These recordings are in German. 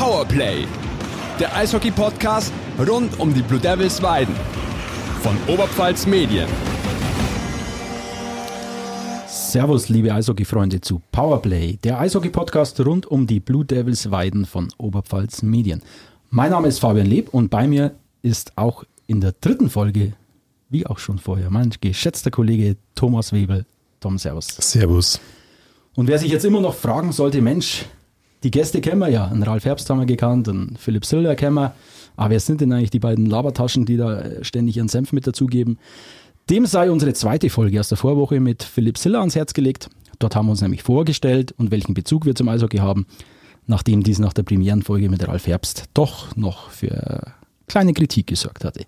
Powerplay, der Eishockey-Podcast rund um die Blue Devils Weiden von Oberpfalz Medien. Servus, liebe Eishockey-Freunde zu Powerplay, der Eishockey-Podcast rund um die Blue Devils Weiden von Oberpfalz Medien. Mein Name ist Fabian Leb und bei mir ist auch in der dritten Folge, wie auch schon vorher, mein geschätzter Kollege Thomas Webel. Tom, Servus. Servus. Und wer sich jetzt immer noch fragen sollte, Mensch, die Gäste kennen wir ja. Einen Ralf Herbst haben wir gekannt, einen Philipp Siller kennen wir. Aber wer sind denn eigentlich die beiden Labertaschen, die da äh, ständig ihren Senf mit dazugeben? Dem sei unsere zweite Folge aus der Vorwoche mit Philipp Siller ans Herz gelegt. Dort haben wir uns nämlich vorgestellt und welchen Bezug wir zum Eishockey haben, nachdem dies nach der Premierenfolge mit Ralf Herbst doch noch für kleine Kritik gesorgt hatte.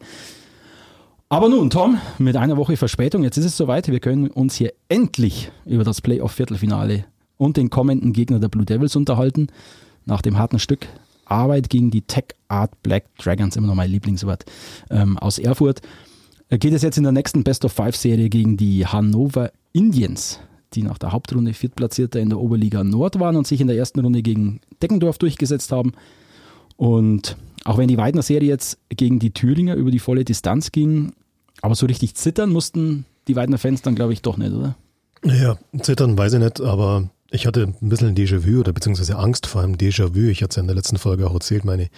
Aber nun, Tom, mit einer Woche Verspätung, jetzt ist es soweit. Wir können uns hier endlich über das Playoff-Viertelfinale und den kommenden Gegner der Blue Devils unterhalten. Nach dem harten Stück Arbeit gegen die Tech Art Black Dragons, immer noch mein Lieblingswort, ähm, aus Erfurt, äh, geht es jetzt in der nächsten Best of Five Serie gegen die Hannover Indians, die nach der Hauptrunde Viertplatzierter in der Oberliga Nord waren und sich in der ersten Runde gegen Deckendorf durchgesetzt haben. Und auch wenn die Weidner Serie jetzt gegen die Thüringer über die volle Distanz ging, aber so richtig zittern mussten die Weidner Fans dann, glaube ich, doch nicht, oder? Ja, zittern weiß ich nicht, aber ich hatte ein bisschen Déjà-vu oder beziehungsweise Angst vor einem Déjà-vu. Ich hatte es ja in der letzten Folge auch erzählt, meine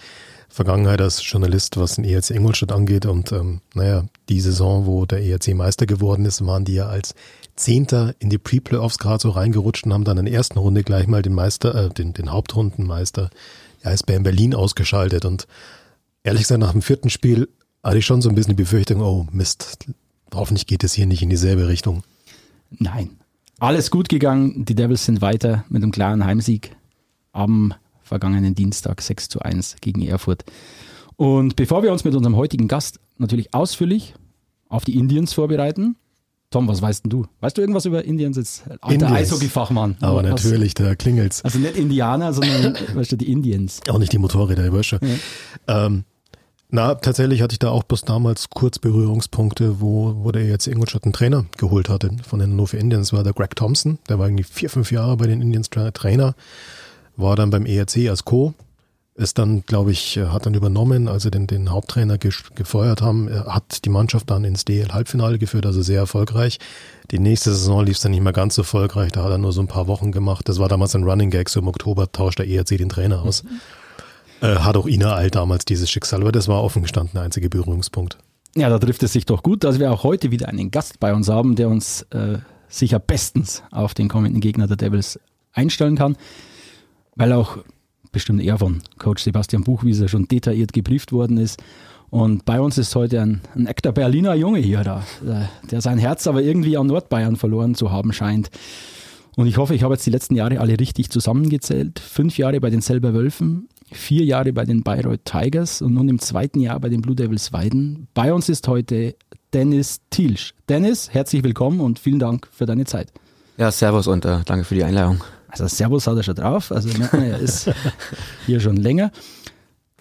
Vergangenheit als Journalist, was den ERC Ingolstadt angeht. Und ähm, naja, die Saison, wo der ERC Meister geworden ist, waren die ja als Zehnter in die Pre-Playoffs gerade so reingerutscht und haben dann in der ersten Runde gleich mal den Meister, äh, den, den Hauptrundenmeister, ist in Berlin ausgeschaltet. Und ehrlich gesagt, nach dem vierten Spiel hatte ich schon so ein bisschen die Befürchtung, oh Mist, hoffentlich geht es hier nicht in dieselbe Richtung. Nein. Alles gut gegangen. Die Devils sind weiter mit einem klaren Heimsieg am vergangenen Dienstag 6 zu 1 gegen Erfurt. Und bevor wir uns mit unserem heutigen Gast natürlich ausführlich auf die Indians vorbereiten, Tom, was weißt denn du? Weißt du irgendwas über Indians jetzt? Alter Eishockey-Fachmann. Aber natürlich, da klingelt's. Also nicht Indianer, sondern weißt du, die Indians. Auch nicht die Motorräder, weißt du. Ja. Ähm, na, tatsächlich hatte ich da auch bloß damals kurz Berührungspunkte, wo, wo der jetzt Ingolstadt einen Trainer geholt hatte von den Hannover Indians. war der Greg Thompson, der war irgendwie vier, fünf Jahre bei den Indians Trainer, war dann beim ERC als Co. Ist dann, glaube ich, hat dann übernommen, als sie den, den Haupttrainer ge gefeuert haben, er hat die Mannschaft dann ins DL-Halbfinale geführt, also sehr erfolgreich. Die nächste Saison lief es dann nicht mehr ganz so erfolgreich, da hat er nur so ein paar Wochen gemacht. Das war damals ein Running Gag, so im Oktober tauscht der ERC den Trainer aus. Mhm. Äh, hat auch Ina All damals dieses Schicksal, aber das war offen gestanden der einzige Berührungspunkt. Ja, da trifft es sich doch gut, dass wir auch heute wieder einen Gast bei uns haben, der uns äh, sicher bestens auf den kommenden Gegner der Devils einstellen kann, weil auch bestimmt er von Coach Sebastian Buchwieser schon detailliert gebrieft worden ist. Und bei uns ist heute ein, ein echter Berliner Junge hier da, äh, der sein Herz aber irgendwie an Nordbayern verloren zu haben scheint. Und ich hoffe, ich habe jetzt die letzten Jahre alle richtig zusammengezählt. Fünf Jahre bei den Selber Wölfen, vier Jahre bei den Bayreuth Tigers und nun im zweiten Jahr bei den Blue Devils Weiden. Bei uns ist heute Dennis Thielsch. Dennis, herzlich willkommen und vielen Dank für deine Zeit. Ja, Servus und äh, danke für die Einladung. Also Servus hat er schon drauf, also er ist hier schon länger.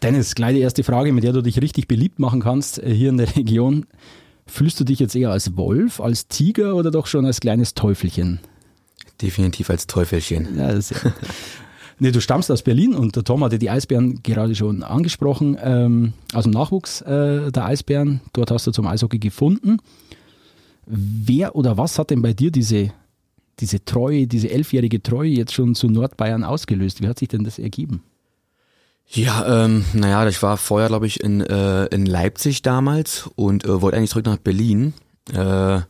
Dennis, gleich die erste Frage, mit der du dich richtig beliebt machen kannst äh, hier in der Region. Fühlst du dich jetzt eher als Wolf, als Tiger oder doch schon als kleines Teufelchen? Definitiv als Teufelchen. Ja, das ist ja. Nee, du stammst aus Berlin und der Tom hatte die Eisbären gerade schon angesprochen, ähm, aus dem Nachwuchs äh, der Eisbären. Dort hast du zum Eishockey gefunden. Wer oder was hat denn bei dir diese, diese Treue, diese elfjährige Treue jetzt schon zu Nordbayern ausgelöst? Wie hat sich denn das ergeben? Ja, ähm, naja, ich war vorher, glaube ich, in, äh, in Leipzig damals und äh, wollte eigentlich zurück nach Berlin. Äh,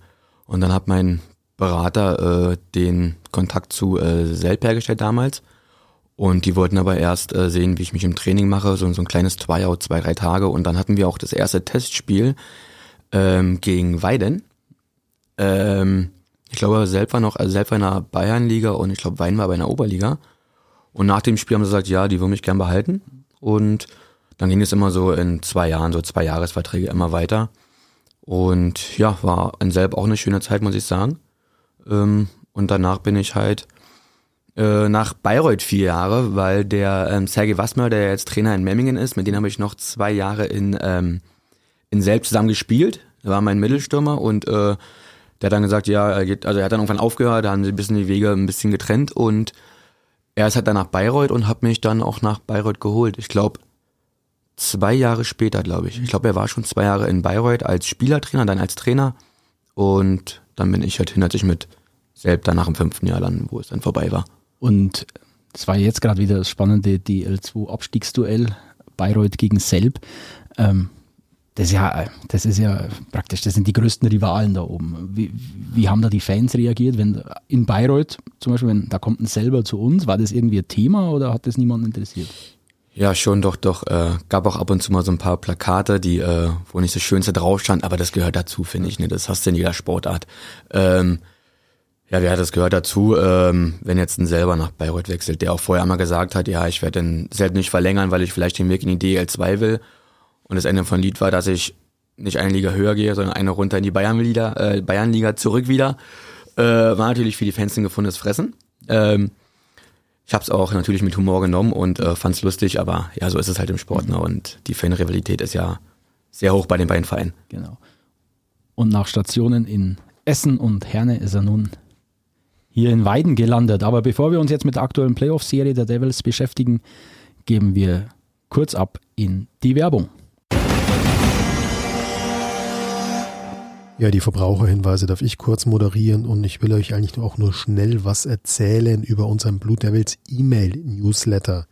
und dann hat mein Berater äh, den Kontakt zu äh, Selb hergestellt damals. Und die wollten aber erst äh, sehen, wie ich mich im Training mache, so, so ein kleines Tryout, zwei, drei Tage. Und dann hatten wir auch das erste Testspiel ähm, gegen Weiden. Ähm, ich glaube, Selb war noch, also Selb war in der Bayernliga und ich glaube, Weiden war bei einer Oberliga. Und nach dem Spiel haben sie gesagt, ja, die wollen mich gern behalten. Und dann ging es immer so in zwei Jahren, so zwei Jahresverträge immer weiter. Und ja, war in Selb auch eine schöne Zeit, muss ich sagen. Ähm, und danach bin ich halt äh, nach Bayreuth vier Jahre, weil der ähm, Sergei Wassmer, der jetzt Trainer in Memmingen ist, mit dem habe ich noch zwei Jahre in, ähm, in Selb zusammen gespielt. Er war mein Mittelstürmer und äh, der hat dann gesagt, ja, er geht, also er hat dann irgendwann aufgehört, da haben sie ein bisschen die Wege ein bisschen getrennt und er ist halt dann nach Bayreuth und hat mich dann auch nach Bayreuth geholt. Ich glaube, zwei Jahre später, glaube ich. Ich glaube, er war schon zwei Jahre in Bayreuth als Spielertrainer, dann als Trainer. Und dann bin ich halt hin, als ich mit selbst danach im fünften Jahr dann, wo es dann vorbei war. Und es war jetzt gerade wieder das spannende DL2-Abstiegsduell Bayreuth gegen Selb. Ähm, das ist ja, das ist ja praktisch, das sind die größten Rivalen da oben. Wie, wie haben da die Fans reagiert, wenn in Bayreuth zum Beispiel, wenn da kommt ein selber zu uns, war das irgendwie ein Thema oder hat das niemanden interessiert? Ja, schon, doch, doch. Äh, gab auch ab und zu mal so ein paar Plakate, die, äh, wo nicht das Schönste drauf stand, aber das gehört dazu, finde ich. Ne? Das hast du in jeder Sportart. Ähm, ja, hat das gehört dazu, ähm, wenn jetzt ein selber nach Bayreuth wechselt, der auch vorher mal gesagt hat, ja, ich werde den selten nicht verlängern, weil ich vielleicht den Weg in die DL2 will. Und das Ende von Lied war, dass ich nicht eine Liga höher gehe, sondern eine runter in die Bayernliga, äh, Bayernliga zurück wieder. Äh, war natürlich für die Fans ein gefundenes Fressen. Ähm, ich habe es auch natürlich mit Humor genommen und äh, fand es lustig, aber ja, so ist es halt im Sport. Ne? Und die Fanrivalität ist ja sehr hoch bei den beiden Vereinen. Genau. Und nach Stationen in Essen und Herne ist er nun hier in Weiden gelandet. Aber bevor wir uns jetzt mit der aktuellen Playoff-Serie der Devils beschäftigen, geben wir kurz ab in die Werbung. Ja, die Verbraucherhinweise darf ich kurz moderieren und ich will euch eigentlich auch nur schnell was erzählen über unseren Blue Devils E-Mail-Newsletter.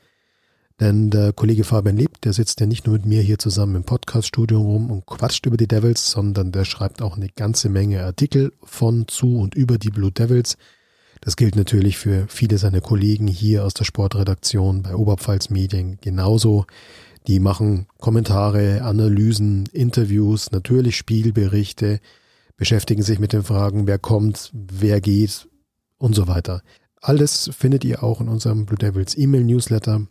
Denn der Kollege Fabian Lebt, der sitzt ja nicht nur mit mir hier zusammen im Podcaststudio rum und quatscht über die Devils, sondern der schreibt auch eine ganze Menge Artikel von, zu und über die Blue Devils. Das gilt natürlich für viele seiner Kollegen hier aus der Sportredaktion bei Oberpfalz Medien genauso. Die machen Kommentare, Analysen, Interviews, natürlich Spielberichte, beschäftigen sich mit den Fragen, wer kommt, wer geht und so weiter. Alles findet ihr auch in unserem Blue Devils E-Mail Newsletter.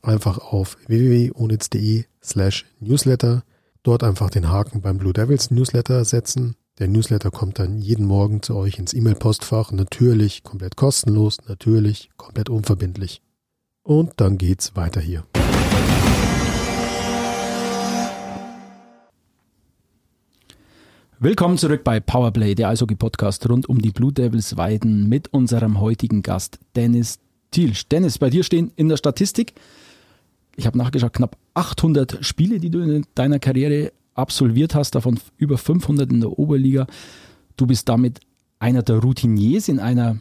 Einfach auf www.onitz.de slash Newsletter. Dort einfach den Haken beim Blue Devils Newsletter setzen. Der Newsletter kommt dann jeden Morgen zu euch ins E-Mail-Postfach. Natürlich komplett kostenlos, natürlich komplett unverbindlich. Und dann geht's weiter hier. Willkommen zurück bei Powerplay, der Eishockey-Podcast rund um die Blue Devils Weiden mit unserem heutigen Gast Dennis Thielsch. Dennis, bei dir stehen in der Statistik, ich habe nachgeschaut, knapp 800 Spiele, die du in deiner Karriere absolviert hast, davon über 500 in der Oberliga. Du bist damit einer der Routiniers in einer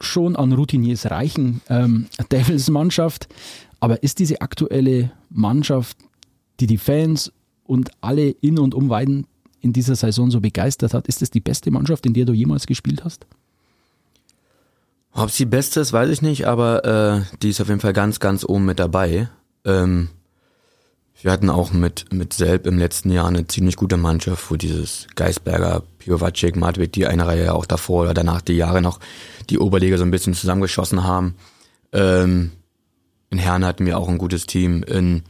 schon an Routiniers reichen ähm, Devils-Mannschaft. Aber ist diese aktuelle Mannschaft, die die Fans und alle in und um Weiden in dieser Saison so begeistert hat. Ist es die beste Mannschaft, in der du jemals gespielt hast? Ob sie beste ist, weiß ich nicht, aber äh, die ist auf jeden Fall ganz, ganz oben mit dabei. Ähm, wir hatten auch mit, mit Selb im letzten Jahr eine ziemlich gute Mannschaft, wo dieses Geisberger, Piovacek, Madwig, die eine Reihe auch davor oder danach die Jahre noch die Oberliga so ein bisschen zusammengeschossen haben. Ähm, in Herne hatten wir auch ein gutes Team. In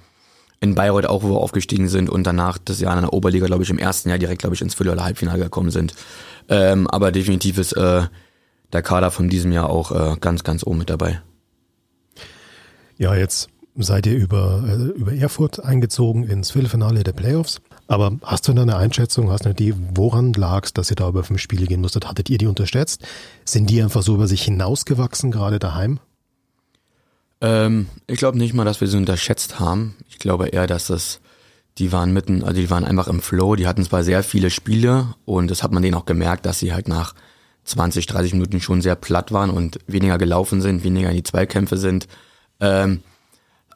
in Bayreuth auch, wo wir aufgestiegen sind und danach das Jahr in der Oberliga, glaube ich, im ersten Jahr direkt, glaube ich, ins Viertel- oder Halbfinale gekommen sind. Ähm, aber definitiv ist äh, der Kader von diesem Jahr auch äh, ganz, ganz oben mit dabei. Ja, jetzt seid ihr über, äh, über Erfurt eingezogen ins Viertelfinale der Playoffs. Aber hast du da eine Einschätzung, hast du eine Idee, woran lag es, dass ihr da über fünf Spiele gehen musstet? Hattet ihr die unterschätzt? Sind die einfach so über sich hinausgewachsen, gerade daheim? Ähm, ich glaube nicht mal, dass wir sie unterschätzt haben. Ich glaube eher, dass das, die waren mitten, also die waren einfach im Flow, die hatten zwar sehr viele Spiele und das hat man denen auch gemerkt, dass sie halt nach 20, 30 Minuten schon sehr platt waren und weniger gelaufen sind, weniger in die Zweikämpfe sind. Ähm,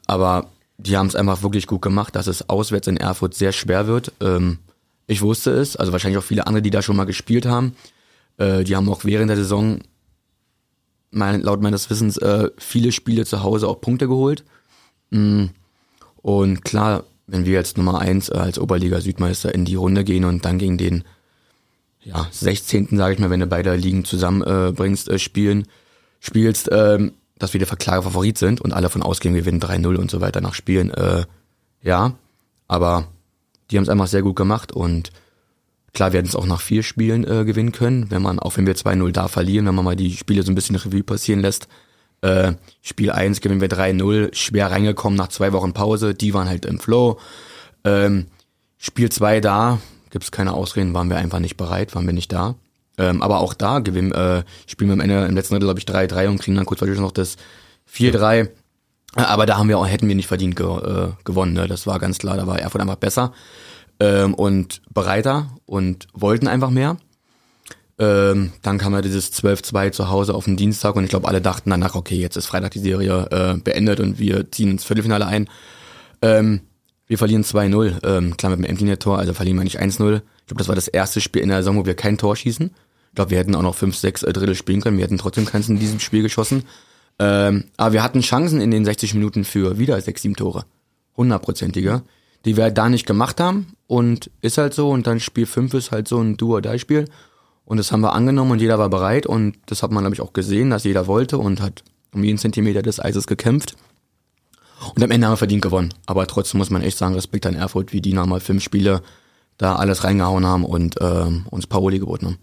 aber die haben es einfach wirklich gut gemacht, dass es auswärts in Erfurt sehr schwer wird. Ähm, ich wusste es, also wahrscheinlich auch viele andere, die da schon mal gespielt haben. Äh, die haben auch während der Saison mein, laut meines Wissens äh, viele Spiele zu Hause auch Punkte geholt. Mm. Und klar, wenn wir jetzt Nummer eins äh, als Oberliga Südmeister in die Runde gehen und dann gegen den ja, 16. sage ich mal, wenn du beide Ligen zusammenbringst, äh, äh, spielen, spielst, äh, dass wir der klare Favorit sind und alle von ausgehen, wir gewinnen 3-0 und so weiter nach Spielen. Äh, ja, aber die haben es einfach sehr gut gemacht und Klar, wir hätten es auch nach vier Spielen äh, gewinnen können, wenn man, auch wenn wir 2-0 da verlieren, wenn man mal die Spiele so ein bisschen Revue passieren lässt. Äh, Spiel 1 gewinnen wir 3-0, schwer reingekommen nach zwei Wochen Pause, die waren halt im Flow. Ähm, Spiel 2 da, gibt's keine Ausreden, waren wir einfach nicht bereit, waren wir nicht da. Ähm, aber auch da gewinnen, äh, spielen wir am Ende im letzten Drittel, glaube ich, 3-3 und kriegen dann kurz noch das 4-3. Aber da haben wir auch, hätten wir nicht verdient ge äh, gewonnen. Ne? Das war ganz klar, da war Erfurt einfach besser ähm, und bereiter und wollten einfach mehr. Ähm, dann kam ja dieses 12-2 zu Hause auf den Dienstag und ich glaube, alle dachten danach, okay, jetzt ist Freitag die Serie äh, beendet und wir ziehen ins Viertelfinale ein. Ähm, wir verlieren 2-0, ähm, klar mit dem Endlinie-Tor, also verlieren wir nicht 1-0. Ich glaube, das war das erste Spiel in der Saison, wo wir kein Tor schießen. Ich glaube, wir hätten auch noch 5, 6 äh, Drittel spielen können, wir hätten trotzdem keins in diesem Spiel geschossen. Ähm, aber wir hatten Chancen in den 60 Minuten für wieder 6, 7 Tore. Hundertprozentige. Die wir da nicht gemacht haben und ist halt so und dann Spiel 5 ist halt so ein Do-or-Die-Spiel und das haben wir angenommen und jeder war bereit und das hat man, glaube ich, auch gesehen, dass jeder wollte und hat um jeden Zentimeter des Eises gekämpft. Und am Ende haben wir verdient gewonnen. Aber trotzdem muss man echt sagen, Respekt an Erfurt, wie die nochmal fünf Spiele da alles reingehauen haben und ähm, uns Paroli geboten haben.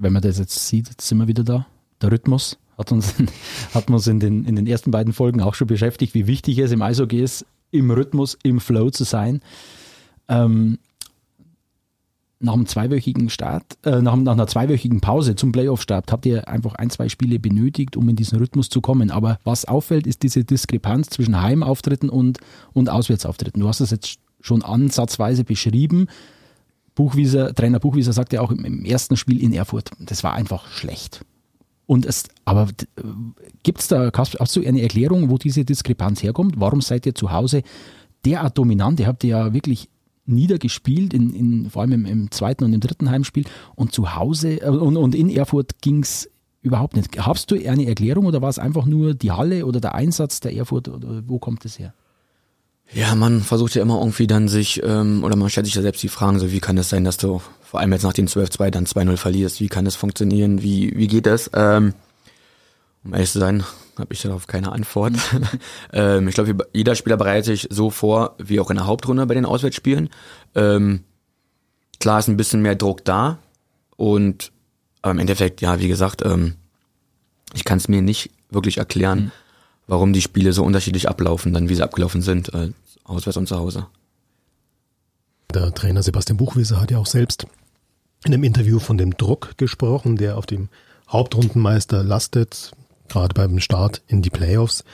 Wenn man das jetzt sieht, jetzt sind wir wieder da. Der Rhythmus hat uns, hat uns in, den, in den ersten beiden Folgen auch schon beschäftigt, wie wichtig es im Eishockey ist, im Rhythmus, im Flow zu sein. Ähm, nach einem zweiwöchigen Start, äh, nach, nach, einer zweiwöchigen Pause zum Playoff-Start habt ihr einfach ein, zwei Spiele benötigt, um in diesen Rhythmus zu kommen. Aber was auffällt, ist diese Diskrepanz zwischen Heimauftritten und, und Auswärtsauftritten. Du hast es jetzt schon ansatzweise beschrieben. Buchwieser, Trainer Buchwieser sagte ja auch im, im, ersten Spiel in Erfurt, das war einfach schlecht. Und es, aber gibt es da, hast du eine Erklärung, wo diese Diskrepanz herkommt? Warum seid ihr zu Hause derart dominant? Ihr habt ja wirklich niedergespielt, in, in, vor allem im, im, zweiten und im dritten Heimspiel. Und zu Hause äh, und, und in Erfurt ging es überhaupt nicht. Hast du eine Erklärung oder war es einfach nur die Halle oder der Einsatz der Erfurt oder wo kommt es her? Ja, man versucht ja immer irgendwie dann sich, ähm, oder man stellt sich ja selbst die Fragen, so wie kann es sein, dass du vor allem jetzt nach dem 12-2 dann 2-0 verlierst, wie kann das funktionieren, wie, wie geht das? Ähm, um ehrlich zu sein, habe ich darauf keine Antwort. ähm, ich glaube, jeder Spieler bereitet sich so vor, wie auch in der Hauptrunde bei den Auswärtsspielen. Ähm, klar ist ein bisschen mehr Druck da und aber im Endeffekt, ja, wie gesagt, ähm, ich kann es mir nicht wirklich erklären, mhm. Warum die Spiele so unterschiedlich ablaufen, dann wie sie abgelaufen sind, äh, auswärts und zu Hause. Der Trainer Sebastian Buchwieser hat ja auch selbst in einem Interview von dem Druck gesprochen, der auf dem Hauptrundenmeister lastet gerade beim Start in die Playoffs.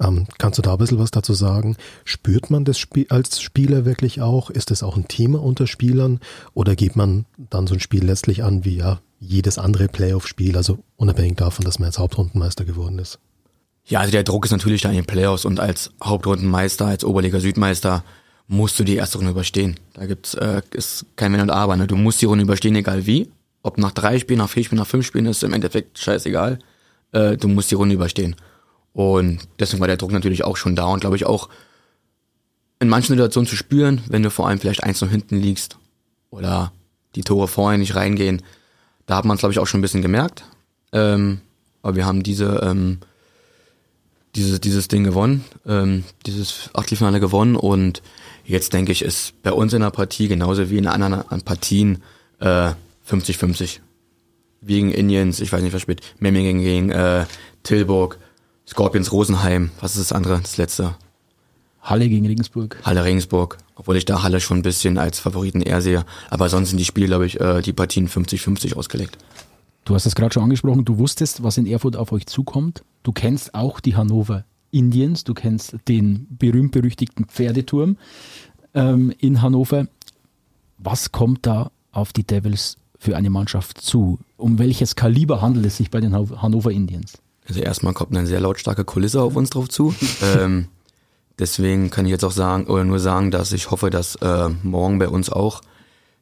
Ähm, kannst du da ein bisschen was dazu sagen? Spürt man das Spiel als Spieler wirklich auch? Ist es auch ein Thema unter Spielern? Oder geht man dann so ein Spiel letztlich an wie ja jedes andere Playoff-Spiel, also unabhängig davon, dass man jetzt Hauptrundenmeister geworden ist? Ja, also der Druck ist natürlich da in den Playoffs und als Hauptrundenmeister, als Oberliga Südmeister musst du die erste Runde überstehen. Da gibt's äh, ist kein Wenn und Aber. Ne? Du musst die Runde überstehen, egal wie. Ob nach drei Spielen, nach vier Spielen, nach fünf Spielen, ist im Endeffekt scheißegal äh, du musst die Runde überstehen. Und deswegen war der Druck natürlich auch schon da und glaube ich auch in manchen Situationen zu spüren, wenn du vor allem vielleicht eins noch hinten liegst oder die Tore vorher nicht reingehen. Da hat man es glaube ich auch schon ein bisschen gemerkt. Ähm, aber wir haben diese ähm, dieses, dieses Ding gewonnen, ähm, dieses Achtelfinale gewonnen und jetzt denke ich, ist bei uns in der Partie genauso wie in anderen Partien äh, 50-50 gegen Indians, ich weiß nicht, was spielt, Memmingen gegen äh, Tilburg, Scorpions Rosenheim, was ist das andere, das letzte? Halle gegen Regensburg. Halle Regensburg, obwohl ich da Halle schon ein bisschen als Favoriten eher sehe. Aber sonst sind die Spiele, glaube ich, äh, die Partien 50-50 ausgelegt. Du hast es gerade schon angesprochen, du wusstest, was in Erfurt auf euch zukommt. Du kennst auch die Hannover Indians, du kennst den berühmt-berüchtigten Pferdeturm ähm, in Hannover. Was kommt da auf die Devils für eine Mannschaft zu? Um welches Kaliber handelt es sich bei den Hannover Indians? Also erstmal kommt eine sehr lautstarke Kulisse auf uns drauf zu. ähm, deswegen kann ich jetzt auch sagen, oder nur sagen, dass ich hoffe, dass äh, morgen bei uns auch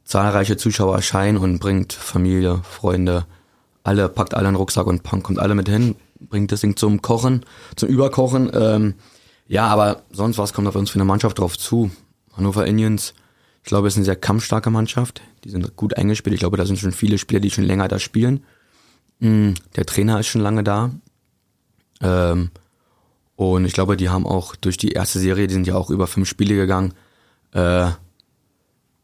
zahlreiche Zuschauer erscheinen und bringt Familie, Freunde, alle, packt alle einen Rucksack und kommt alle mit hin, bringt das Ding zum Kochen, zum Überkochen. Ähm, ja, aber sonst was kommt auf uns für eine Mannschaft drauf zu? Hannover Indians, ich glaube, ist eine sehr kampfstarke Mannschaft. Die sind gut eingespielt. Ich glaube, da sind schon viele Spieler, die schon länger da spielen. Mm, der Trainer ist schon lange da. Ähm, und ich glaube, die haben auch durch die erste Serie, die sind ja auch über fünf Spiele gegangen, äh,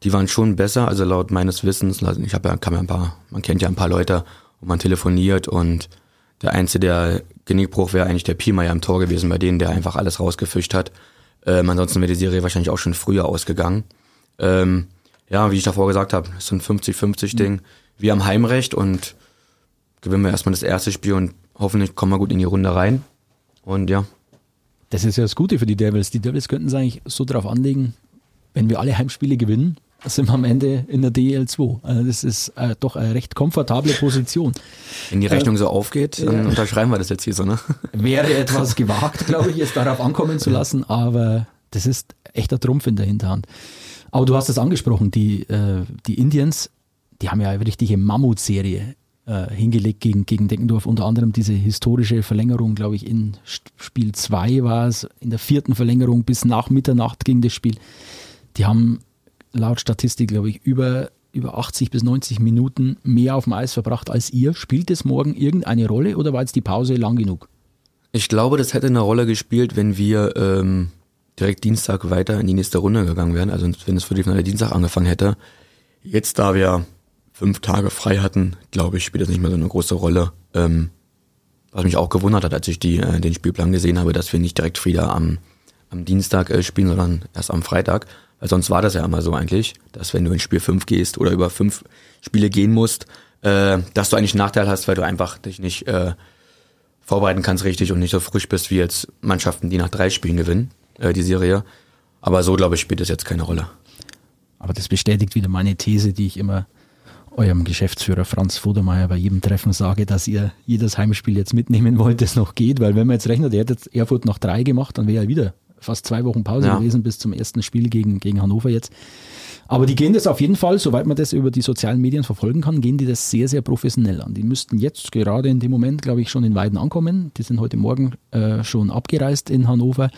die waren schon besser, also laut meines Wissens, ich habe ja, ja ein paar, man kennt ja ein paar Leute und man telefoniert und der einzige, der Genickbruch wäre eigentlich der Piemeier im Tor gewesen bei denen, der einfach alles rausgefischt hat. Ähm, ansonsten wäre die Serie wahrscheinlich auch schon früher ausgegangen. Ähm, ja, wie ich davor gesagt habe, es ist ein 50-50-Ding. Wir haben Heimrecht und gewinnen wir erstmal das erste Spiel und hoffentlich kommen wir gut in die Runde rein. Und ja. Das ist ja das Gute für die Devils. Die Devils könnten es eigentlich so darauf anlegen, wenn wir alle Heimspiele gewinnen, sind wir am Ende in der DL2. Also das ist äh, doch eine recht komfortable Position. Wenn die Rechnung äh, so aufgeht, dann unterschreiben wir das jetzt hier so, ne? Wäre etwas gewagt, glaube ich, es darauf ankommen zu lassen, aber das ist echter Trumpf in der Hinterhand. Aber du hast es angesprochen, die, äh, die Indians, die haben ja eine richtige Mammutserie äh, hingelegt gegen, gegen Deckendorf. Unter anderem diese historische Verlängerung, glaube ich, in Spiel 2 war es, in der vierten Verlängerung bis nach Mitternacht ging das Spiel. Die haben laut Statistik, glaube ich, über, über 80 bis 90 Minuten mehr auf dem Eis verbracht als ihr. Spielt es morgen irgendeine Rolle oder war jetzt die Pause lang genug? Ich glaube, das hätte eine Rolle gespielt, wenn wir ähm, direkt Dienstag weiter in die nächste Runde gegangen wären. Also wenn es für die Finale Dienstag angefangen hätte. Jetzt, da wir fünf Tage frei hatten, glaube ich, spielt das nicht mehr so eine große Rolle. Ähm, was mich auch gewundert hat, als ich die, äh, den Spielplan gesehen habe, dass wir nicht direkt wieder am, am Dienstag äh, spielen, sondern erst am Freitag. Sonst war das ja immer so eigentlich, dass wenn du in Spiel 5 gehst oder über fünf Spiele gehen musst, äh, dass du eigentlich einen Nachteil hast, weil du einfach dich nicht äh, vorbereiten kannst richtig und nicht so frisch bist wie jetzt Mannschaften, die nach drei Spielen gewinnen, äh, die Serie. Aber so, glaube ich, spielt das jetzt keine Rolle. Aber das bestätigt wieder meine These, die ich immer eurem Geschäftsführer Franz Vodermeier bei jedem Treffen sage, dass ihr jedes Heimspiel jetzt mitnehmen wollt, das noch geht, weil wenn man jetzt rechnet, ihr hättet Erfurt noch drei gemacht, dann wäre er wieder fast zwei Wochen Pause ja. gewesen bis zum ersten Spiel gegen, gegen Hannover jetzt. Aber die gehen das auf jeden Fall, soweit man das über die sozialen Medien verfolgen kann, gehen die das sehr, sehr professionell an. Die müssten jetzt gerade in dem Moment, glaube ich, schon in Weiden ankommen. Die sind heute Morgen äh, schon abgereist in Hannover.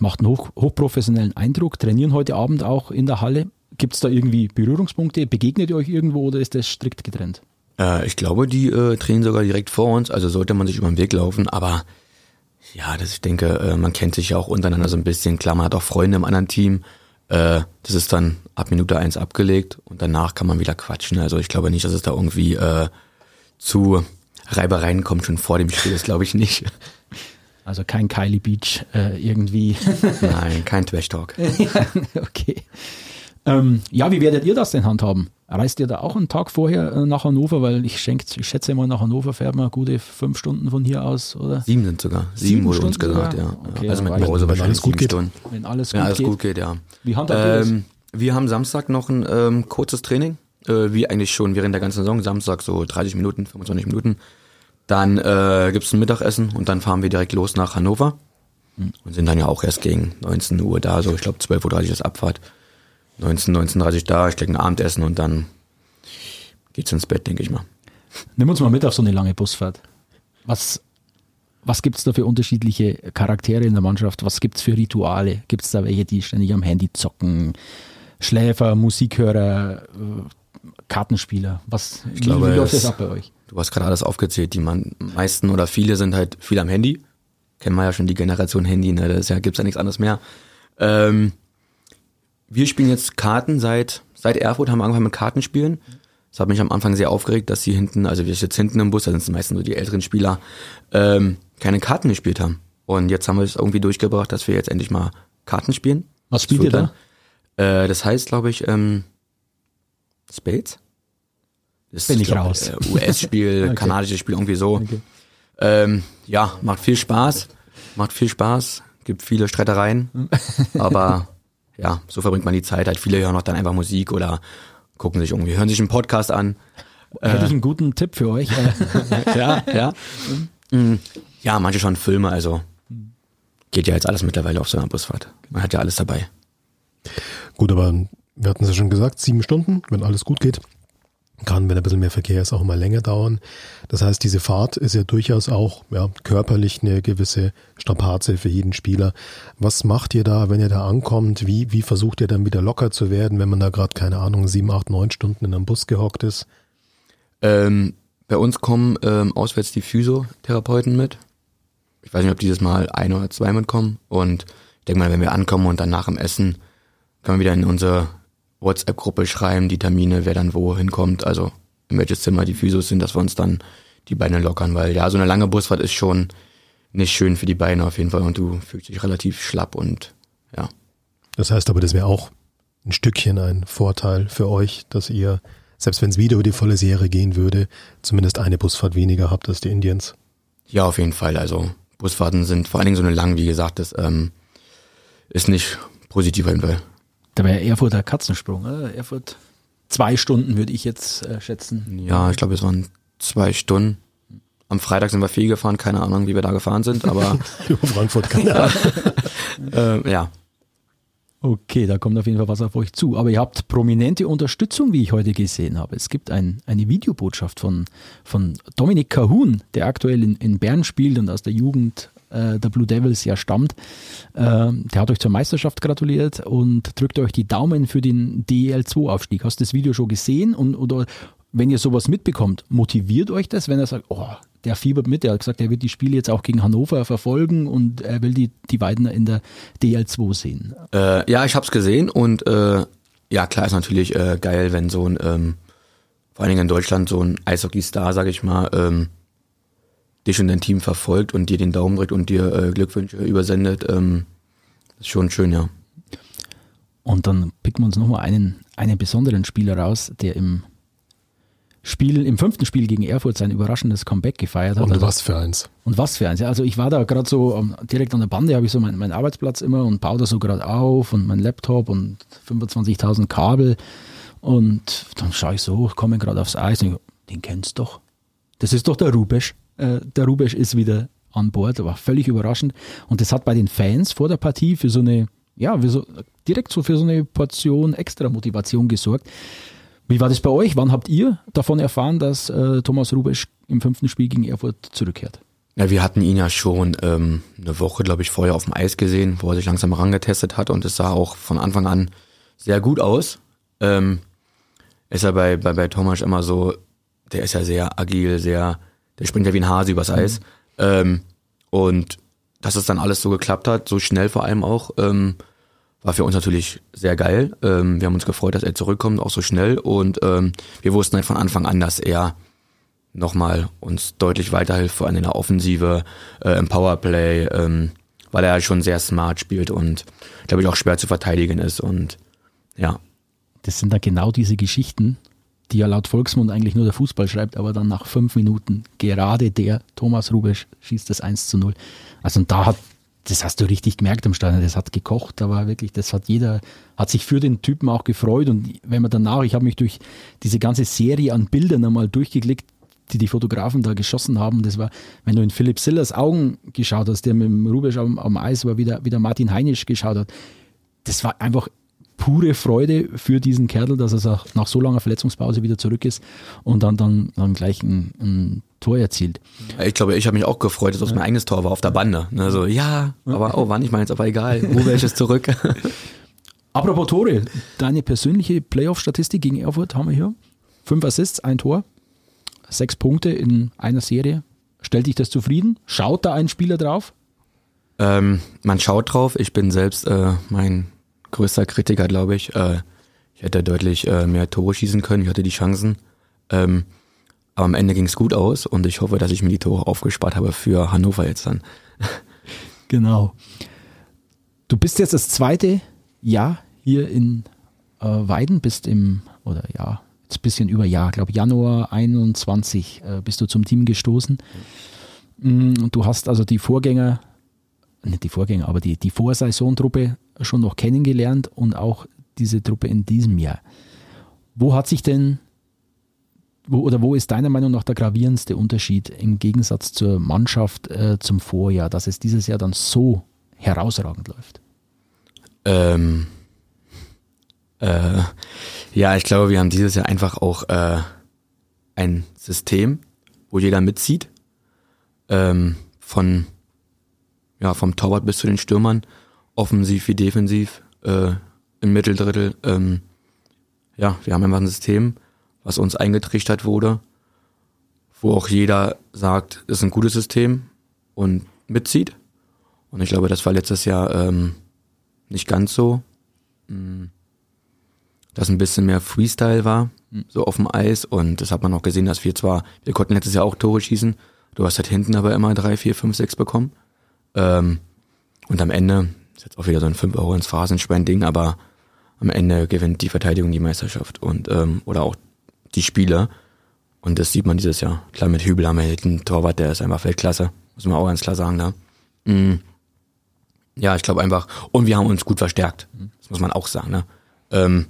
Macht einen hoch, hochprofessionellen Eindruck, trainieren heute Abend auch in der Halle. Gibt es da irgendwie Berührungspunkte? Begegnet ihr euch irgendwo oder ist das strikt getrennt? Äh, ich glaube, die äh, trainieren sogar direkt vor uns, also sollte man sich über den Weg laufen, aber ja, das, ich denke, äh, man kennt sich ja auch untereinander so ein bisschen. Klar, man hat auch Freunde im anderen Team. Äh, das ist dann ab Minute eins abgelegt und danach kann man wieder quatschen. Also ich glaube nicht, dass es da irgendwie äh, zu Reibereien kommt schon vor dem Spiel. Das glaube ich nicht. Also kein Kylie Beach äh, irgendwie. Nein, kein Trash Talk. okay. Ähm, ja, wie werdet ihr das denn handhaben? Reist ihr da auch einen Tag vorher äh, nach Hannover? Weil ich, schenk, ich schätze mal, nach Hannover fährt man gute fünf Stunden von hier aus, oder? Sieben sind sogar. Sieben, Sieben wurde Stunden uns gesagt, sogar? ja. Okay, also mit Pause wahrscheinlich alles gut geht. Stunden. Wenn alles gut, ja, alles geht. gut geht, ja. Wie handhabt ähm, wir haben Samstag noch ein ähm, kurzes Training, äh, wie eigentlich schon während der ganzen Saison. Samstag so 30 Minuten, 25 Minuten. Dann äh, gibt ein Mittagessen und dann fahren wir direkt los nach Hannover. Hm. Und sind dann ja auch erst gegen 19 Uhr da, so ich glaube 12.30 Uhr ist Abfahrt. 19, 19.30 da, ich kriege ein Abendessen und dann geht's ins Bett, denke ich mal. Nimm uns mal mit auf so eine lange Busfahrt. Was, was gibt es da für unterschiedliche Charaktere in der Mannschaft? Was gibt es für Rituale? Gibt es da welche, die ständig am Handy zocken? Schläfer, Musikhörer, äh, Kartenspieler? Was, ich wie, glaube, wie läuft das ab bei euch? Du hast gerade alles aufgezählt. Die man, meisten oder viele sind halt viel am Handy. Kennen wir ja schon die Generation Handy, ne? Da ja, gibt's ja nichts anderes mehr. Ähm, wir spielen jetzt Karten seit, seit Erfurt, haben wir angefangen mit Kartenspielen. Das hat mich am Anfang sehr aufgeregt, dass sie hinten, also wir jetzt hinten im Bus, da sind es meistens nur die älteren Spieler, ähm, keine Karten gespielt haben. Und jetzt haben wir es irgendwie durchgebracht, dass wir jetzt endlich mal Karten spielen. Was spielt ihr da? Äh, das heißt, glaube ich, ähm, Spades? Das Bin ich glaub, raus. Äh, US-Spiel, okay. kanadisches Spiel, irgendwie so. Okay. Ähm, ja, macht viel Spaß. Macht viel Spaß. Gibt viele Streitereien. aber ja, so verbringt man die Zeit. Halt viele hören auch dann einfach Musik oder gucken sich irgendwie, hören sich einen Podcast an. Hätte äh, ich einen guten Tipp für euch. ja, ja. Mhm. Ja, manche schon Filme, also geht ja jetzt alles mittlerweile auf so einer Busfahrt. Man hat ja alles dabei. Gut, aber wir hatten es ja schon gesagt, sieben Stunden, wenn alles gut geht kann, wenn ein bisschen mehr Verkehr ist, auch mal länger dauern. Das heißt, diese Fahrt ist ja durchaus auch ja, körperlich eine gewisse Strapaze für jeden Spieler. Was macht ihr da, wenn ihr da ankommt? Wie, wie versucht ihr dann wieder locker zu werden, wenn man da gerade, keine Ahnung, sieben, acht, neun Stunden in einem Bus gehockt ist? Ähm, bei uns kommen ähm, auswärts die Physiotherapeuten mit. Ich weiß nicht, ob dieses Mal ein oder zwei mitkommen. Und ich denke mal, wenn wir ankommen und dann nach dem Essen, können wir wieder in unsere WhatsApp-Gruppe schreiben, die Termine, wer dann wo hinkommt, also in welches Zimmer die Physios sind, dass wir uns dann die Beine lockern, weil ja, so eine lange Busfahrt ist schon nicht schön für die Beine auf jeden Fall und du fühlst dich relativ schlapp und ja. Das heißt aber, das wäre auch ein Stückchen ein Vorteil für euch, dass ihr, selbst wenn es wieder über die volle Serie gehen würde, zumindest eine Busfahrt weniger habt als die Indians? Ja, auf jeden Fall. Also Busfahrten sind vor allen Dingen so eine lang, wie gesagt, das ähm, ist nicht positiv auf jeden Fall. Da wäre Erfurt der Katzensprung, oder? Erfurt zwei Stunden würde ich jetzt äh, schätzen. Ja, ich glaube, es waren zwei Stunden. Am Freitag sind wir viel gefahren, keine Ahnung, wie wir da gefahren sind, aber Über Frankfurt kann ja. äh, ja. Okay, da kommt auf jeden Fall was auf euch zu. Aber ihr habt prominente Unterstützung, wie ich heute gesehen habe. Es gibt ein, eine Videobotschaft von, von Dominik Cahun, der aktuell in, in Bern spielt und aus der Jugend äh, der Blue Devils ja stammt. Ähm, der hat euch zur Meisterschaft gratuliert und drückt euch die Daumen für den DEL2-Aufstieg. Hast du das Video schon gesehen? Und, oder wenn ihr sowas mitbekommt, motiviert euch das, wenn er sagt, oh, der fiebert mit, der hat gesagt, er wird die Spiele jetzt auch gegen Hannover verfolgen und er will die, die Weiden in der DL2 sehen. Äh, ja, ich hab's gesehen und äh, ja, klar ist natürlich äh, geil, wenn so ein, ähm, vor allen Dingen in Deutschland, so ein Eishockey-Star, sag ich mal, ähm, dich und dein Team verfolgt und dir den Daumen drückt und dir äh, Glückwünsche übersendet. Ähm, ist schon schön, ja. Und dann picken wir uns nochmal einen, einen besonderen Spieler raus, der im Spiel, im fünften Spiel gegen Erfurt sein überraschendes Comeback gefeiert hat. Und Also- was für eins. Und was für eins. Ja, also ich war da gerade so ähm, direkt an der Bande, habe ich so meinen meinen Arbeitsplatz immer und baue da so gerade auf und mein Laptop und 25.000 Kabel. Und dann schaue ich so, komme gerade aufs Eis und ich, den kennst du doch. Das ist doch der Rubesch. Äh, der Rubesch ist wieder an Bord, war völlig überraschend. Und das hat bei den Fans vor der Partie für so eine, ja, so, direkt so für so eine Portion extra Motivation gesorgt. Wie war das bei euch? Wann habt ihr davon erfahren, dass äh, Thomas Rubesch im fünften Spiel gegen Erfurt zurückkehrt? Ja, wir hatten ihn ja schon ähm, eine Woche, glaube ich, vorher auf dem Eis gesehen, wo er sich langsam rangetestet hat und es sah auch von Anfang an sehr gut aus. Ähm, ist ja bei, bei, bei Thomas immer so, der ist ja sehr agil, sehr, der springt ja wie ein Hase übers Eis. Ähm, und dass es dann alles so geklappt hat, so schnell vor allem auch, ähm, war für uns natürlich sehr geil. Ähm, wir haben uns gefreut, dass er zurückkommt, auch so schnell. Und ähm, wir wussten halt von Anfang an, dass er nochmal uns deutlich weiterhilft, vor allem in der Offensive, äh, im Powerplay, ähm, weil er halt schon sehr smart spielt und glaube ich auch schwer zu verteidigen ist. Und ja, Das sind da genau diese Geschichten, die ja laut Volksmund eigentlich nur der Fußball schreibt, aber dann nach fünf Minuten gerade der Thomas Rubesch schießt das 1 zu 0. Also und da hat, das hast du richtig gemerkt am Stadion, das hat gekocht, da war wirklich, das hat jeder, hat sich für den Typen auch gefreut und wenn man danach, ich habe mich durch diese ganze Serie an Bildern einmal durchgeklickt, die die Fotografen da geschossen haben, das war, wenn du in Philipp Sillers Augen geschaut hast, der mit dem Rubesch am, am Eis war, wie der, wie der Martin Heinisch geschaut hat, das war einfach pure Freude für diesen Kerl, dass er nach so langer Verletzungspause wieder zurück ist und dann, dann, dann gleich ein, ein Tor erzielt. ich glaube, ich habe mich auch gefreut, dass das mein eigenes Tor war auf der Bande. Ne, so, ja, aber oh, war nicht meins, aber egal. Wo welches zurück? Apropos Tore, deine persönliche Playoff-Statistik gegen Erfurt haben wir hier. Fünf Assists, ein Tor, sechs Punkte in einer Serie. Stellt dich das zufrieden? Schaut da ein Spieler drauf? Ähm, man schaut drauf. Ich bin selbst äh, mein größter Kritiker, glaube ich. Äh, ich hätte deutlich äh, mehr Tore schießen können. Ich hatte die Chancen. Ähm, aber am Ende ging es gut aus und ich hoffe, dass ich mir die Tore aufgespart habe für Hannover jetzt dann. Genau. Du bist jetzt das zweite Jahr hier in äh, Weiden, bist im, oder ja, jetzt ein bisschen über Jahr, glaube Januar 21 äh, bist du zum Team gestoßen. Und Du hast also die Vorgänger, nicht die Vorgänger, aber die, die Vorsaisontruppe schon noch kennengelernt und auch diese Truppe in diesem Jahr. Wo hat sich denn, wo, oder wo ist deiner Meinung nach der gravierendste Unterschied im Gegensatz zur Mannschaft äh, zum Vorjahr, dass es dieses Jahr dann so herausragend läuft? Ähm, äh, ja, ich glaube, wir haben dieses Jahr einfach auch äh, ein System, wo jeder mitzieht. Ähm, von ja, vom Torwart bis zu den Stürmern, offensiv wie defensiv, äh, im Mitteldrittel. Ähm, ja, wir haben einfach ein System, was uns eingetrichtert wurde, wo auch jeder sagt, ist ein gutes System und mitzieht. Und ich glaube, das war letztes Jahr ähm, nicht ganz so. Mm. Dass ein bisschen mehr Freestyle war, so auf dem Eis. Und das hat man auch gesehen, dass wir zwar, wir konnten letztes Jahr auch Tore schießen, du hast halt hinten aber immer drei, vier, fünf, sechs bekommen. Ähm, und am Ende ist jetzt auch wieder so ein 5 Euro ins Phrasenschwein-Ding, aber am Ende gewinnt die Verteidigung die Meisterschaft und ähm, oder auch die Spiele. Und das sieht man dieses Jahr. Klar, mit Hübel haben wir halt einen Torwart, der ist einfach Weltklasse. Muss man auch ganz klar sagen, ne? Mhm. Ja, ich glaube einfach, und wir haben uns gut verstärkt. Das muss man auch sagen, ne? Ähm,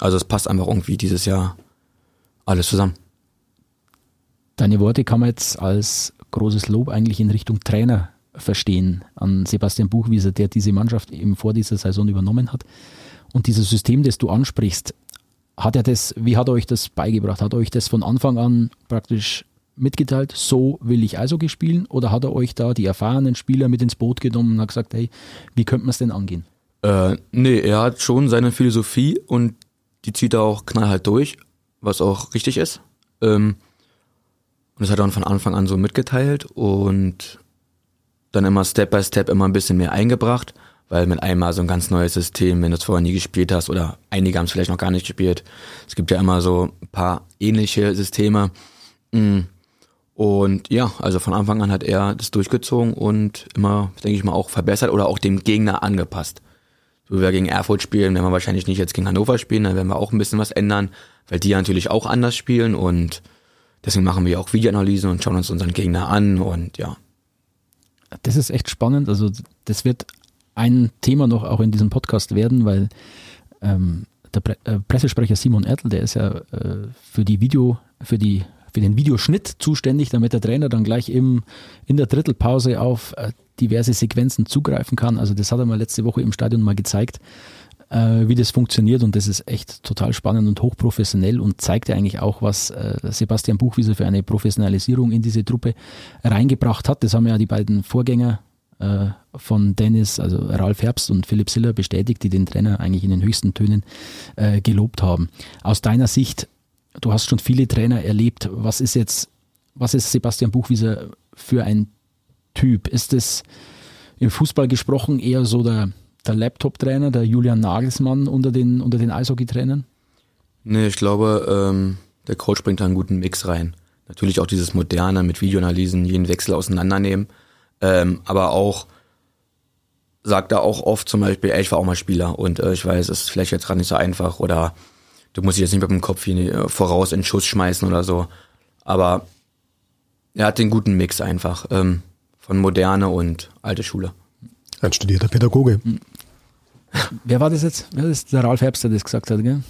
also es passt einfach irgendwie dieses Jahr alles zusammen. Deine Worte kann man jetzt als großes Lob eigentlich in Richtung Trainer verstehen an Sebastian Buchwieser, der diese Mannschaft eben vor dieser Saison übernommen hat. Und dieses System, das du ansprichst, hat er das, wie hat er euch das beigebracht? Hat er euch das von Anfang an praktisch mitgeteilt, so will ich Eishockey spielen? Oder hat er euch da die erfahrenen Spieler mit ins Boot genommen und hat gesagt, hey, wie könnte man es denn angehen? Äh, nee, er hat schon seine Philosophie und die zieht er auch knallhart durch, was auch richtig ist. Ähm, und das hat er dann von Anfang an so mitgeteilt und dann immer Step by Step immer ein bisschen mehr eingebracht, weil mit einmal so ein ganz neues System, wenn du es vorher nie gespielt hast oder einige haben es vielleicht noch gar nicht gespielt, es gibt ja immer so ein paar ähnliche Systeme. Mm. Und ja, also von Anfang an hat er das durchgezogen und immer, denke ich mal, auch verbessert oder auch dem Gegner angepasst. So wie wir gegen Erfurt spielen, werden wir wahrscheinlich nicht jetzt gegen Hannover spielen, dann werden wir auch ein bisschen was ändern, weil die natürlich auch anders spielen und deswegen machen wir auch Videoanalysen und schauen uns unseren Gegner an und ja, das ist echt spannend. Also das wird ein Thema noch auch in diesem Podcast werden, weil ähm, der Pre äh, Pressesprecher Simon Ertl, der ist ja äh, für die Video, für die für den Videoschnitt zuständig, damit der Trainer dann gleich im, in der Drittelpause auf äh, diverse Sequenzen zugreifen kann. Also das hat er mal letzte Woche im Stadion mal gezeigt, äh, wie das funktioniert und das ist echt total spannend und hochprofessionell und zeigt ja eigentlich auch, was äh, Sebastian Buchwieser für eine Professionalisierung in diese Truppe reingebracht hat. Das haben ja die beiden Vorgänger äh, von Dennis, also Ralf Herbst und Philipp Siller bestätigt, die den Trainer eigentlich in den höchsten Tönen äh, gelobt haben. Aus deiner Sicht, du hast schon viele Trainer erlebt, was ist jetzt, was ist Sebastian Buchwieser für ein Typ? Ist es im Fußball gesprochen eher so der der Laptop-Trainer, der Julian Nagelsmann unter den, unter den Eishockey-Trainern? Nee, ich glaube, ähm, der Coach bringt da einen guten Mix rein. Natürlich auch dieses Moderne mit Videoanalysen, jeden Wechsel auseinandernehmen. Ähm, aber auch sagt er auch oft zum Beispiel, ey, ich war auch mal Spieler und äh, ich weiß, es ist vielleicht jetzt gerade nicht so einfach oder du musst dich jetzt nicht mit dem Kopf hier äh, voraus in den Schuss schmeißen oder so. Aber er hat den guten Mix einfach ähm, von Moderne und alte Schule. Ein studierter Pädagoge. Wer war das jetzt? Ja, ist der Ralf Herbst, der das gesagt hat, gell?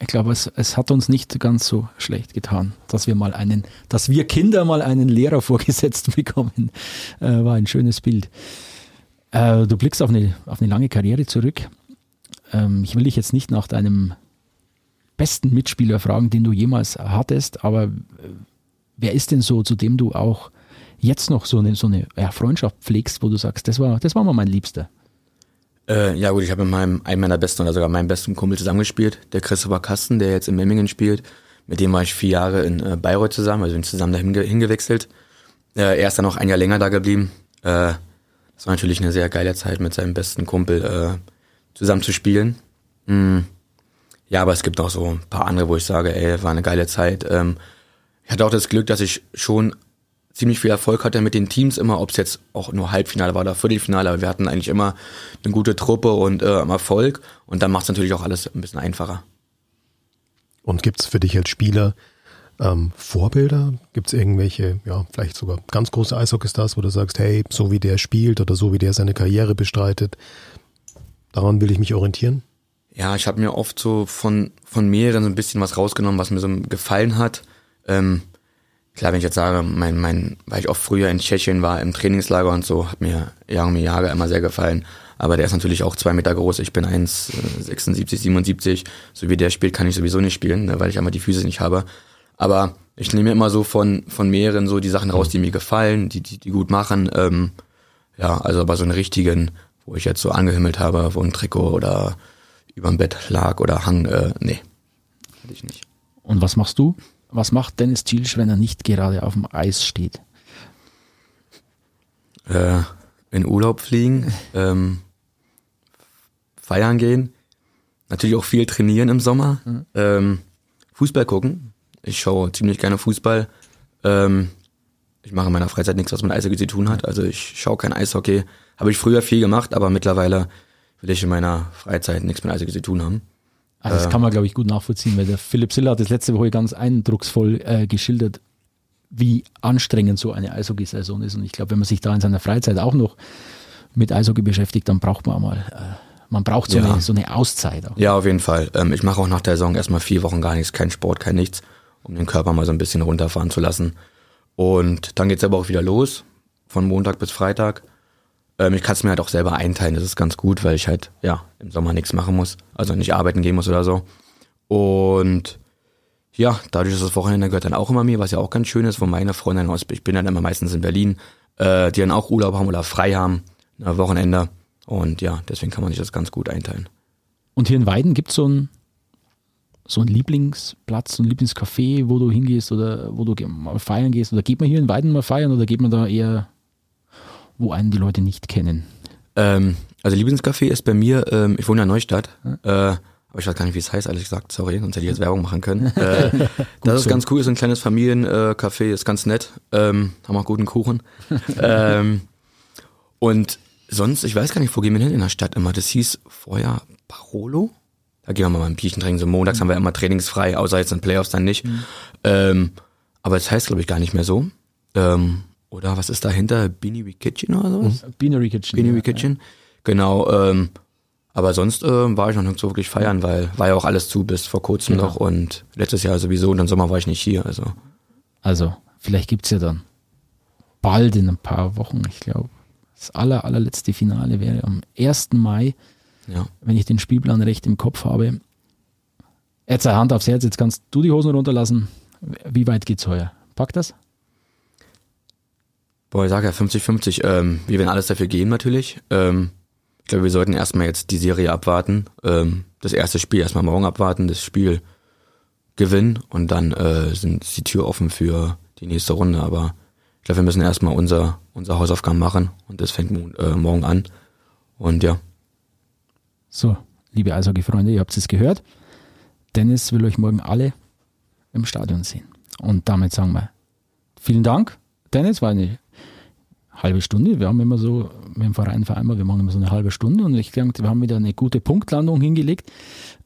Ich glaube, es, es hat uns nicht ganz so schlecht getan, dass wir mal einen, dass wir Kinder mal einen Lehrer vorgesetzt bekommen. Äh, war ein schönes Bild. Äh, du blickst auf eine, auf eine lange Karriere zurück. Ähm, ich will dich jetzt nicht nach deinem besten Mitspieler fragen, den du jemals hattest, aber äh, wer ist denn so, zu dem du auch jetzt noch so eine, so eine Freundschaft pflegst, wo du sagst, das war, das war mal mein Liebster? Äh, ja gut, ich habe mit meinem, einem meiner besten oder sogar meinem besten Kumpel zusammengespielt, der Christopher Kasten, der jetzt in Memmingen spielt. Mit dem war ich vier Jahre in äh, Bayreuth zusammen, also bin zusammen dahin hingewechselt. Äh, er ist dann noch ein Jahr länger da geblieben. Äh, das war natürlich eine sehr geile Zeit, mit seinem besten Kumpel äh, zusammen zu spielen. Mm. Ja, aber es gibt auch so ein paar andere, wo ich sage, ey, war eine geile Zeit. Ähm, ich hatte auch das Glück, dass ich schon ziemlich viel Erfolg hatte mit den Teams immer, ob es jetzt auch nur Halbfinale war oder Viertelfinale, aber wir hatten eigentlich immer eine gute Truppe und äh, Erfolg und dann macht es natürlich auch alles ein bisschen einfacher. Und gibt es für dich als Spieler ähm, Vorbilder? Gibt es irgendwelche, ja, vielleicht sogar ganz große Eishockeystars, wo du sagst, hey, so wie der spielt oder so wie der seine Karriere bestreitet, daran will ich mich orientieren? Ja, ich habe mir oft so von, von mehreren so ein bisschen was rausgenommen, was mir so gefallen hat. Ähm, klar, wenn ich jetzt sage, mein, mein, weil ich auch früher in Tschechien war, im Trainingslager und so, hat mir Jaromir Jager immer sehr gefallen. Aber der ist natürlich auch zwei Meter groß. Ich bin 1,76, 77. So wie der spielt, kann ich sowieso nicht spielen, ne, weil ich einmal die Füße nicht habe. Aber ich nehme immer so von, von mehreren so die Sachen raus, die mir gefallen, die, die, die gut machen. Ähm, ja, also aber so einen richtigen, wo ich jetzt so angehimmelt habe, wo ein Trikot oder überm Bett lag oder hang, äh, nee, hatte ich nicht. Und was machst du? Was macht Dennis Thielsch, wenn er nicht gerade auf dem Eis steht? Äh, in Urlaub fliegen, ähm, feiern gehen, natürlich auch viel trainieren im Sommer, mhm. ähm, Fußball gucken. Ich schaue ziemlich gerne Fußball. Ähm, ich mache in meiner Freizeit nichts, was mit Eishockey zu tun hat. Also ich schaue kein Eishockey. Habe ich früher viel gemacht, aber mittlerweile will ich in meiner Freizeit nichts mit Eishockey zu tun haben. Also das Äh, kann man, glaube ich, gut nachvollziehen, weil der Philipp Siller hat das letzte Woche ganz eindrucksvoll äh, geschildert, wie anstrengend so eine Eishockey-Saison ist. Und ich glaube, wenn man sich da in seiner Freizeit auch noch mit Eishockey beschäftigt, dann braucht man auch mal, äh, man braucht so, Ja. eine, so eine Auszeit. Auch. Ja, auf jeden Fall. Ähm, ich mache auch nach der Saison erstmal vier Wochen gar nichts, kein Sport, kein nichts, um den Körper mal so ein bisschen runterfahren zu lassen. Und dann geht's aber auch wieder los, von Montag bis Freitag. Ähm, ich kann es mir halt auch selber einteilen, das ist ganz gut, weil ich halt, ja, im Sommer nichts machen muss, also nicht arbeiten gehen muss oder so. Und ja, dadurch ist das Wochenende gehört dann auch immer mir, was ja auch ganz schön ist, wo meine Freundin aus, ich bin dann immer meistens in Berlin, äh, die dann auch Urlaub haben oder frei haben, na, Wochenende. Und ja, deswegen kann man sich das ganz gut einteilen. Und hier in Weiden gibt es so einen so einen Lieblingsplatz, so ein Lieblingscafé, wo du hingehst oder wo du mal feiern gehst? Oder geht man hier in Weiden mal feiern oder geht man da eher, wo einen die Leute nicht kennen? Ähm, also Lieblingscafé ist bei mir, ähm, ich wohne ja in Neustadt, äh, aber ich weiß gar nicht, wie es heißt, ehrlich gesagt, sorry, sonst hätte ich jetzt Werbung machen können. Äh, das ist so. ganz cool, ist ein kleines Familiencafé, ist ganz nett, ähm, haben auch guten Kuchen. ähm, und sonst, ich weiß gar nicht, wo gehen wir denn in der Stadt immer? Das hieß vorher Parolo? Da gehen wir mal ein Bierchen trinken, so montags haben wir immer trainingsfrei, außer jetzt in Playoffs dann nicht. Ähm, aber es heißt, glaube ich, gar nicht mehr so. Ähm, oder was ist dahinter? Beanie Kitchen oder sowas? Binary Kitchen. Beanie ja. Kitchen. Genau. Ähm, aber sonst ähm, war ich noch nirgendwo wirklich feiern, weil war ja auch alles zu bis vor kurzem Genau. noch und letztes Jahr sowieso und im Sommer war ich nicht hier. Also Also, vielleicht gibt es ja dann bald in ein paar Wochen, ich glaube, das aller, allerletzte Finale wäre am 1. Mai, ja. wenn ich den Spielplan recht im Kopf habe. Jetzt Hand aufs Herz, jetzt kannst du die Hosen runterlassen. Wie weit geht's heuer? Packt das? Boah, ich sag ja 50-50. Ähm, wir werden alles dafür geben natürlich. Ähm, ich glaube, wir sollten erstmal jetzt die Serie abwarten. Ähm, das erste Spiel erstmal morgen abwarten, das Spiel gewinnen und dann äh, sind die Tür offen für die nächste Runde. Aber ich glaube, wir müssen erstmal unser, unser Hausaufgaben machen und das fängt äh, morgen an. Und ja, So, liebe Eishockey-Freunde, ihr habt es gehört. Dennis will euch morgen alle im Stadion sehen. Und damit sagen wir vielen Dank. Dennis, war eine halbe Stunde. Wir haben immer so, mit dem Verein vereinbart, wir machen immer so eine halbe Stunde und ich denke, wir haben wieder eine gute Punktlandung hingelegt.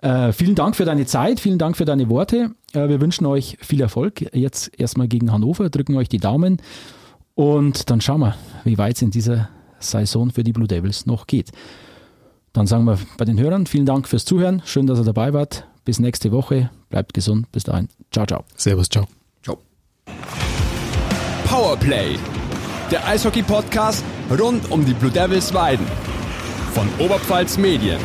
Äh, vielen Dank für deine Zeit, vielen Dank für deine Worte. Äh, wir wünschen euch viel Erfolg. Jetzt erstmal gegen Hannover, drücken euch die Daumen und dann schauen wir, wie weit es in dieser Saison für die Blue Devils noch geht. Dann sagen wir bei den Hörern vielen Dank fürs Zuhören. Schön, dass ihr dabei wart. Bis nächste Woche. Bleibt gesund. Bis dahin. Ciao, ciao. Servus, ciao. ciao. Powerplay, der Eishockey-Podcast rund um die Blue Devils Weiden von Oberpfalz Medien.